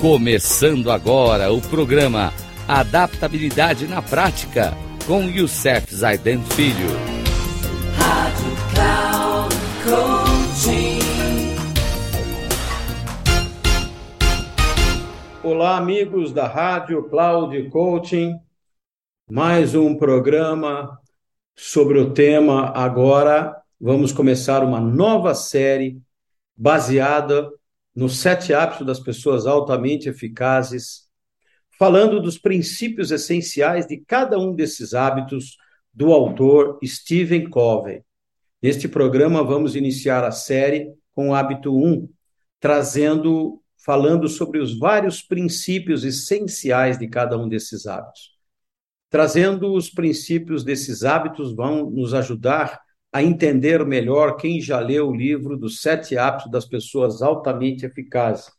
Começando agora o programa Adaptabilidade na Prática com Youssef Zaiden Filho. Rádio Cloud Coaching. Olá, amigos da Rádio Cloud Coaching. Mais um programa sobre o tema. Agora vamos começar uma nova série baseada nos sete hábitos das pessoas altamente eficazes, falando dos princípios essenciais de cada um desses hábitos do autor Stephen Covey. Neste programa vamos iniciar a série com o hábito 1, trazendo, falando sobre os vários princípios essenciais de cada um desses hábitos. Trazendo os princípios desses hábitos vão nos ajudar a entender melhor quem já leu o livro dos Sete Hábitos das Pessoas Altamente Eficazes.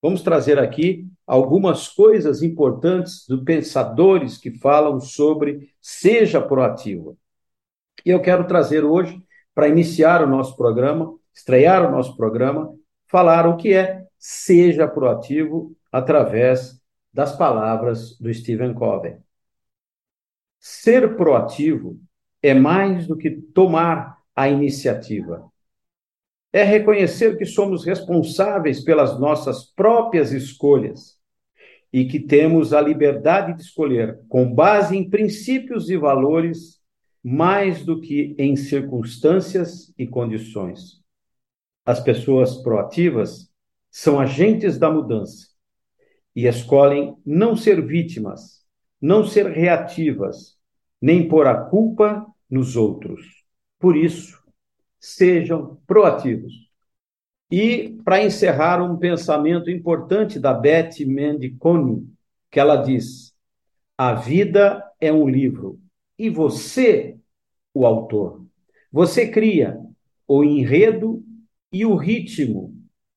Vamos trazer aqui algumas coisas importantes dos pensadores que falam sobre seja proativo. E eu quero trazer hoje, para iniciar o nosso programa, estrear o nosso programa, falar o que é seja proativo através das palavras do Stephen Covey. Ser proativo é mais do que tomar a iniciativa. É reconhecer que somos responsáveis pelas nossas próprias escolhas e que temos a liberdade de escolher com base em princípios e valores mais do que em circunstâncias e condições. As pessoas proativas são agentes da mudança e escolhem não ser vítimas, não ser reativas, nem pôr a culpa nos outros. Por isso, sejam proativos. E, para encerrar, um pensamento importante da Beth Mendiconi, que ela diz: A vida é um livro e você, o autor. Você cria o enredo e o ritmo,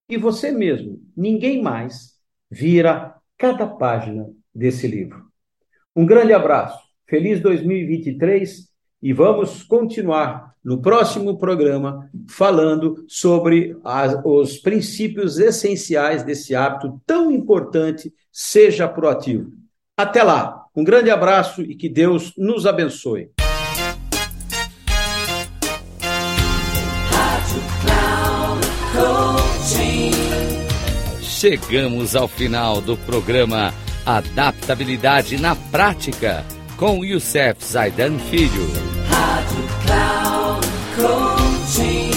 e você mesmo, ninguém mais, vira cada página desse livro. Um grande abraço, feliz 2023 e vamos continuar no próximo programa falando sobre as, os princípios essenciais desse hábito tão importante, seja proativo. Até lá, um grande abraço e que Deus nos abençoe. Chegamos ao final do programa Adaptabilidade na Prática com Youssef Zaidan Filho. Rádio Cloud Coaching.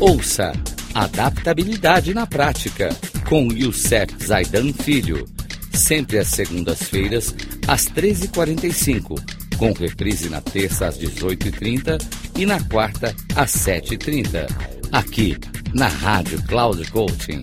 Ouça Adaptabilidade na Prática com Youssef Zaidan Filho. Sempre às segundas-feiras, às 13h45, com reprise na terça às 18h30 e na quarta às 7h30. Aqui na Rádio Cloud Coaching